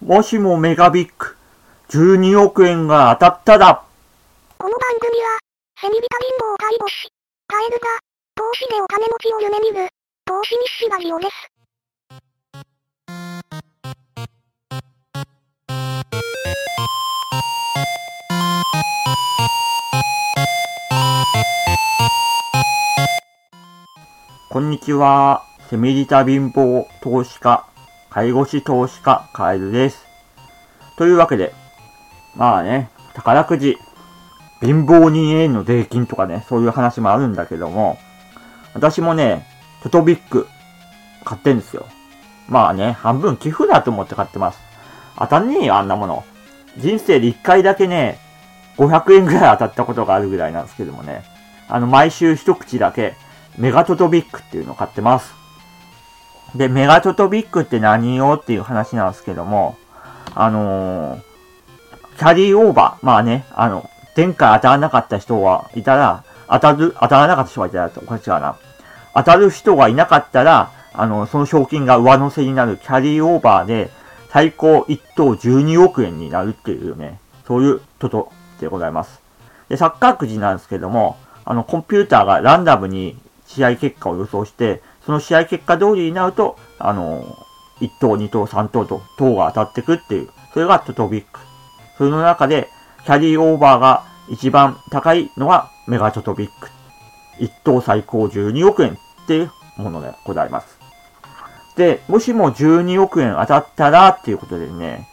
もしもメガビッグ12億円が当たったら、この番組は、セミビタ貧乏介護士、カエルが、投資でお金持ちを夢見る、投資日誌ラジオです。こんにちは。セミリタ貧乏投資家、介護士投資家、カエルです。というわけで、まあね、宝くじ、貧乏人への税金とかね、そういう話もあるんだけども、私もね、トトビック買ってんですよ。まあね、半分寄付だと思って買ってます。当たんねえよ、あんなもの。人生で一回だけね、500円ぐらい当たったことがあるぐらいなんですけどもね。あの、毎週一口だけ、メガトトビックっていうのを買ってます。で、メガトトビックって何よっていう話なんですけども、あのー、キャリーオーバー。まあね、あの、前回当たらなかった人はいたら、当たる、当たらなかった人がいたら、おかしいかな。当たる人がいなかったら、あの、その賞金が上乗せになるキャリーオーバーで、最高1等12億円になるっていうね、そういうトトでございます。で、サッカーくじなんですけども、あの、コンピューターがランダムに試合結果を予想して、その試合結果通りになると、あの、1等、2等、3等と、等が当たってくっていう、それがトトビック。それの中で、キャリーオーバーが一番高いのがメガトトビック。1等最高12億円っていうものでございます。で、もしも12億円当たったらっていうことでね、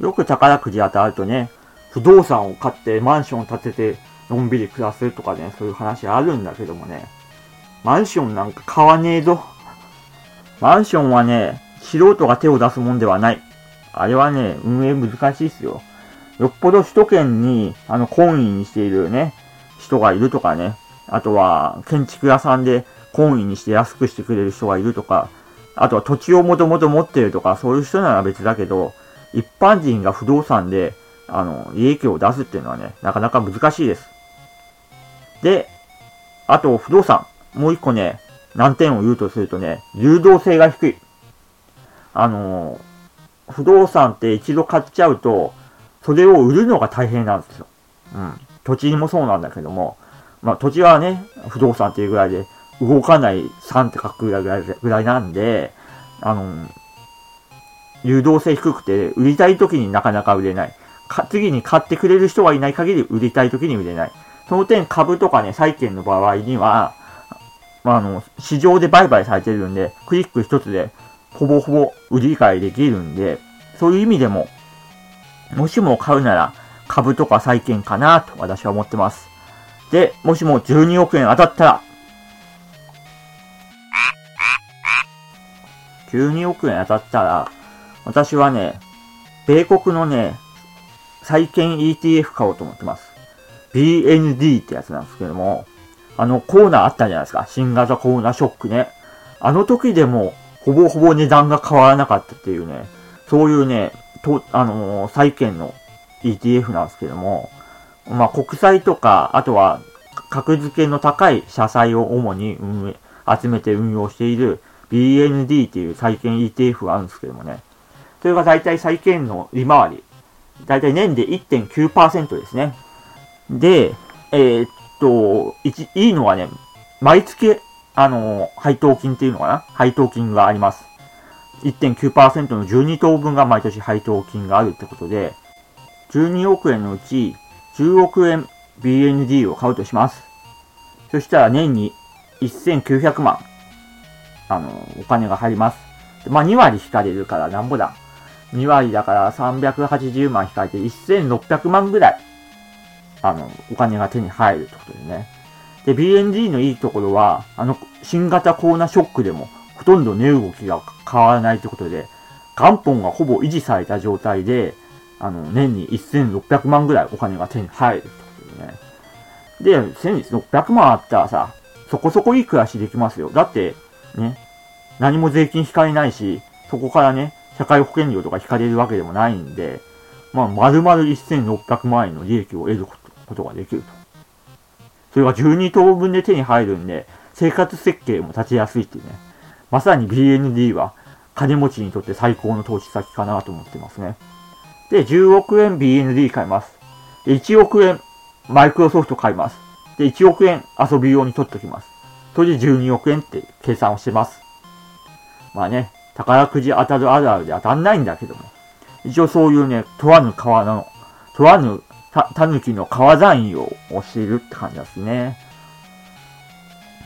よく宝くじ当たるとね、不動産を買ってマンションを建ててのんびり暮らすとかね、そういう話あるんだけどもね、マンションなんか買わねえぞ。マンションはね、素人が手を出すもんではない。あれはね、運営難しいっすよ。よっぽど首都圏に、あの、婚姻にしているね、人がいるとかね。あとは、建築屋さんで婚姻にして安くしてくれる人がいるとか。あとは土地をもともと持ってるとか、そういう人なら別だけど、一般人が不動産で、あの、利益を出すっていうのはね、なかなか難しいです。で、あと、不動産。もう一個ね、難点を言うとするとね、流動性が低い。あのー不動産って一度買っちゃうと、それを売るのが大変なんですよ。うん。土地もそうなんだけども、まあ土地はね、不動産っていうぐらいで、動かない3って書くぐらいぐらいなんで、あのー流動性低くて、売りたい時になかなか売れない。か次に買ってくれる人がいない限り売りたい時に売れない。その点株とかね、債券の場合には、まあ、あの、市場で売買されてるんで、クリック一つで、ほぼほぼ売り買いできるんで、そういう意味でも、もしも買うなら、株とか債券かなと私は思ってます。で、もしも12億円当たったら、12億円当たったら、私はね、米国のね、債券 ETF 買おうと思ってます。BND ってやつなんですけども、あのコーナーあったじゃないですか。新型コロナショックね。あの時でも、ほぼほぼ値段が変わらなかったっていうね、そういうね、と、あのー債券の ETF なんですけども、まあ、国債とか、あとは、格付けの高い社債を主に運営、集めて運用している BND っていう債券 ETF があるんですけどもね。それが大体債券の利回り。大体年で1.9%ですね。で、えーっと、一いいのはね、毎月、あの配当金っていうのかな？配当金があります。1.9%の12等分が毎年配当金があるってことで、12億円のうち10億円 BND を買うとします。そしたら年に1900万、あの、お金が入ります。まあ2割引かれるからなんぼだ。2割だから380万引かれて1600万ぐらい、あの、お金が手に入るってことでね。で、BND のいいところは、あの、新型コロナショックでも、ほとんど値動きが変わらないということで、元本がほぼ維持された状態で、あの、年に1600万ぐらいお金が手に入るってことでね。で、1600万あったらさ、そこそこいい暮らしできますよ。だって、ね、何も税金引かれないし、そこからね、社会保険料とか引かれるわけでもないんで、まあ、丸々1600万円の利益を得ることことができると。それが12等分で手に入るんで、生活設計も立ちやすいっていうね。まさに BND は金持ちにとって最高の投資先かなと思ってますね。で、10億円 BND 買います。で、1億円マイクロソフト買います。で、1億円遊び用に取っときます。それで12億円って計算をしてます。まあね、宝くじ当たるあるあるで当たんないんだけども。一応そういうね、とあぬ川の、とあぬた、たぬきの川残用をしているって感じですね。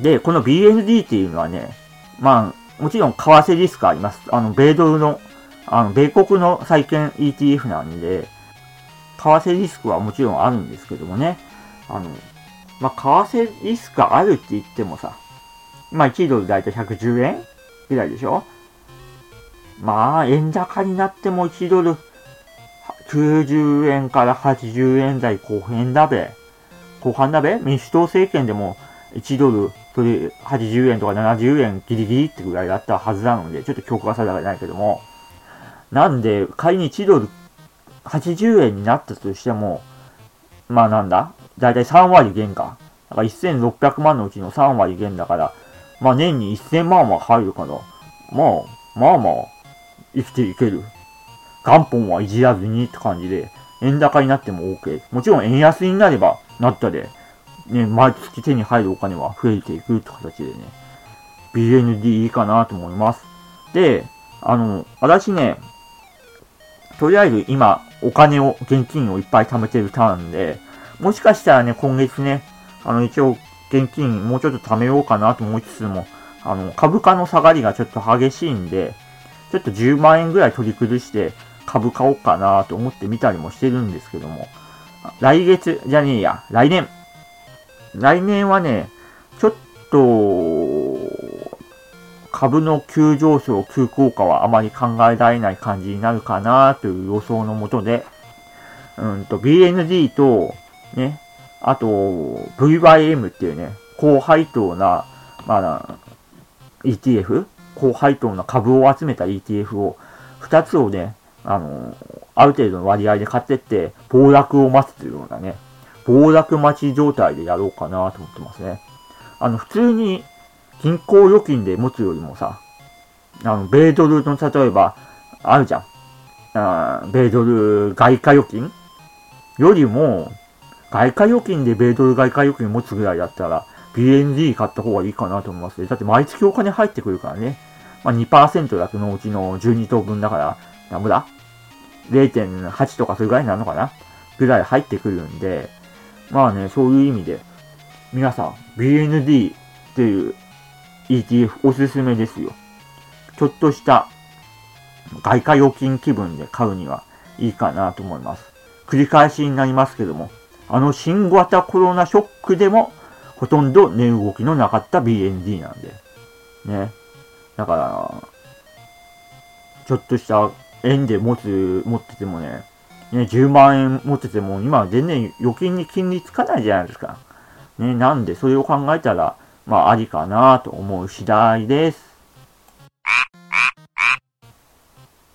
で、この BND っていうのはね、まあ、もちろん為替リスクあります。あの、米ドルの、あの、米国の債券 ETF なんで、為替リスクはもちろんあるんですけどもね。あの、まあ、為替リスクあるって言ってもさ、まあ、1ドルだいたい110円ぐらいでしょまあ、円高になっても1ドル90円から80円台後半だべ。後半だべ？民主党政権でも1ドル、それ80円とか70円ギリギリってぐらいだったはずなので、ちょっと記憶が定かないけども、なんで、仮に1ドル80円になったとしても、まあなんだ？だいたい3割減か。だから1600万のうちの3割減だから、まあ年に1000万は入るかな。まあ、まあまあ、生きていける。元本はいじらずにって感じで、円高になっても OK。もちろん円安になればなったで、ね、毎月手に入るお金は増えていくって形でね、BND いいかなと思います。で、あの、私ね、とりあえず今、お金を、現金をいっぱい貯めてるターンで、もしかしたらね、今月ね、あの、一応、現金もうちょっと貯めようかなと思いつつも、あの、株価の下がりがちょっと激しいんで、ちょっと10万円ぐらい取り崩して、株買おうかなと思ってみたりもしてるんですけども、来月じゃねえや、来年。来年はね、ちょっと、株の急上昇、急降下はあまり考えられない感じになるかなという予想のもとで、うんと、BND と、ね、あと、VYM っていうね、高配当な、まあ、ETF? 高配当な株を集めた ETF を、2つをね、あの、ある程度の割合で買ってって、暴落を待つというようなね、暴落待ち状態でやろうかなと思ってますね。あの、普通に銀行預金で持つよりもさ、あの、米ドルの例えば、あるじゃん。あ米ドル外貨預金よりも、外貨預金で米ドル外貨預金持つぐらいだったら、BND 買った方がいいかなと思いますね。だって毎月お金入ってくるからね。まあ2%だけのうちの12等分だから、なんぼだ ?0.8 とかそれぐらいになるのかな？ぐらい入ってくるんで、まあね、そういう意味で、皆さん、BND っていう ETF おすすめですよ。ちょっとした外貨預金気分で買うにはいいかなと思います。繰り返しになりますけども、あの新型コロナショックでもほとんど値動きのなかった BND なんで。ね。だから、ちょっとした円で持つ、持っててもね、ね、10万円持ってても、今は全然預金に金利つかないじゃないですか。ね、なんで、それを考えたら、まあ、ありかなと思う次第です。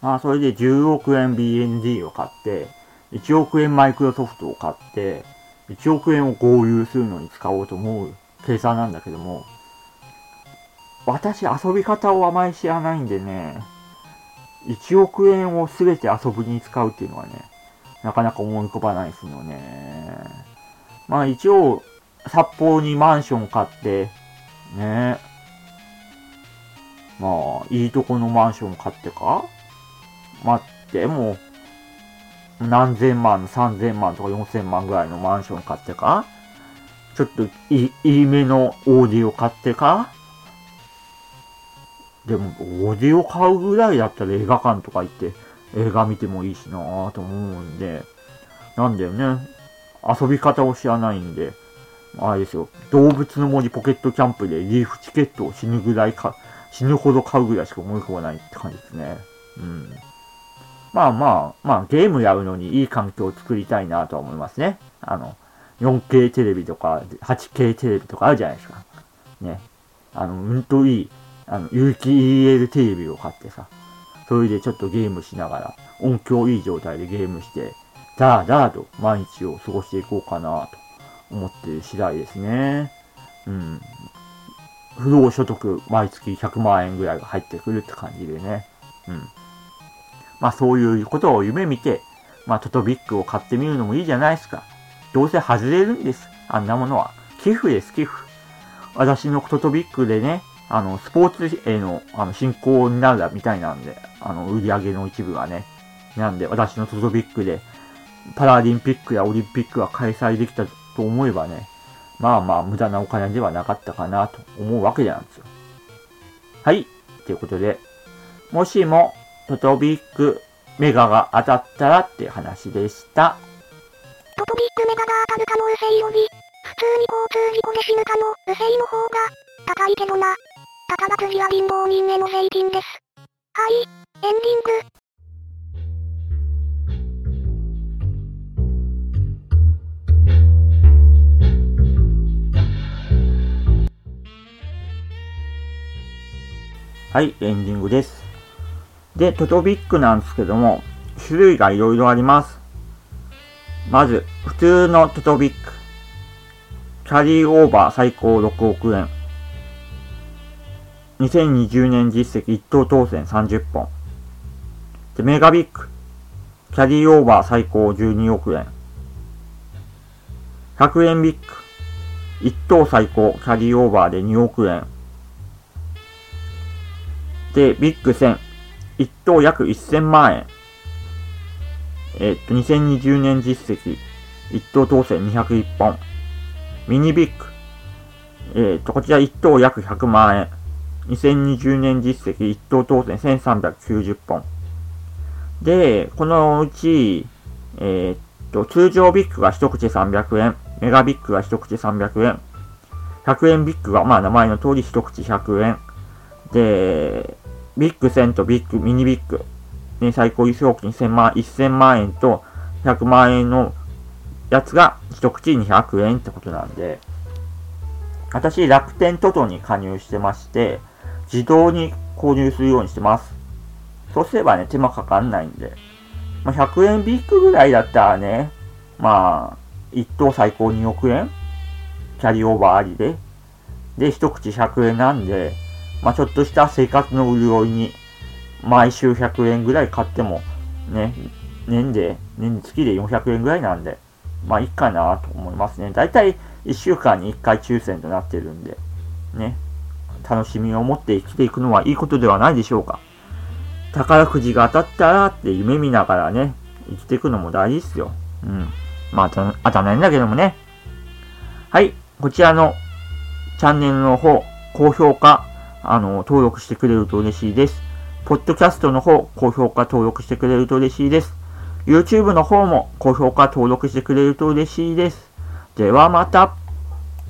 まあ、それで10億円 BND を買って、1億円マイクロソフトを買って、1億円を合流するのに使おうと思う計算なんだけども、私遊び方をあまり知らないんでね、1億円を全て遊びに使うっていうのはね、なかなか思い浮かばないですよね。まあ一応、札幌にマンション買って、ね。まあ、いいとこのマンション買ってかまあ、でもう、何千万、三千万とか四千万ぐらいのマンション買ってかちょっといい、いいめのオーディオ買ってかでも、オーディオ買うぐらいだったら映画館とか行って映画見てもいいしなぁと思うんで、なんだよね。遊び方を知らないんで、あれですよ。動物の森ポケットキャンプでリーフチケットを死ぬぐらいか、死ぬほど買うぐらいしか思い浮かばないって感じですね。うん。まあまあ、まあゲームやるのにいい環境を作りたいなとは思いますね。あの、4K テレビとか 8K テレビとかあるじゃないですか。ね。あの、うんといいあの、有機 EL テレビを買ってさ、それでちょっとゲームしながら、音響いい状態でゲームして、ダーダーと毎日を過ごしていこうかなと思っている次第ですね。うん。不労所得毎月100万円ぐらいが入ってくるって感じでね。うん。まあそういうことを夢見て、まあトトビックを買ってみるのもいいじゃないですか。どうせ外れるんです。あんなものは。寄付です、寄付。私のトトビックでね、あの、スポーツへの、あの、進行になるみたいなんで、あの、売り上げの一部がね。なんで、私のトトビックで、パラリンピックやオリンピックが開催できたと思えばね、まあまあ無駄なお金ではなかったかなと思うわけなんですよ。はい。ということで、もしもトトビックメガが当たったらって話でした。トトビックメガが当たる可能性より、普通に交通事故で死ぬかの不正の方が高いけどな。宝くじは貧乏人への税金です。はい、エンディング。はい、エンディングです。で、トトビックなんですけども、種類がいろいろあります。まず、普通のトトビック。キャリーオーバー最高6億円。2020年実績1等当選30本。で、メガビック。キャリーオーバー最高12億円。100円ビック。1等最高キャリーオーバーで2億円。で、ビッグ1000、1等約1000万円。えっと、2020年実績、1等当選201本。ミニビッグ、えっと、こちら1等約100万円。2020年実績1等当選1390本。で、このうち、えっと、通常ビッグが一口300円、メガビッグが一口300円、100円ビッグが、まあ名前の通り一口100円。で、ビッグ1000とビッグ、ミニビッグ、ね、最高輸送金1000万、1000万円と100万円のやつが一口200円ってことなんで、私、楽天トトに加入してまして、自動に購入するようにしてます。そうすればね、手間かかんないんで。まあ、100円ビッグぐらいだったらね、まあ、1等最高2億円？キャリーオーバーありで。で、一口100円なんで、まあ、ちょっとした生活の潤いに、毎週100円ぐらい買っても、ね、年で、年月で400円ぐらいなんで、まあいいかなと思いますね。だいたい1週間に1回抽選となってるんで、ね、楽しみを持って生きていくのはいいことではないでしょうか。宝くじが当たったらって夢見ながらね、生きていくのも大事ですよ。うん。まあ当たらないんだけどもね。はい。こちらのチャンネルの方、高評価、あの、登録してくれると嬉しいです。ポッドキャストの方、高評価登録してくれると嬉しいです。YouTube の方も高評価登録してくれると嬉しいです。ではまた。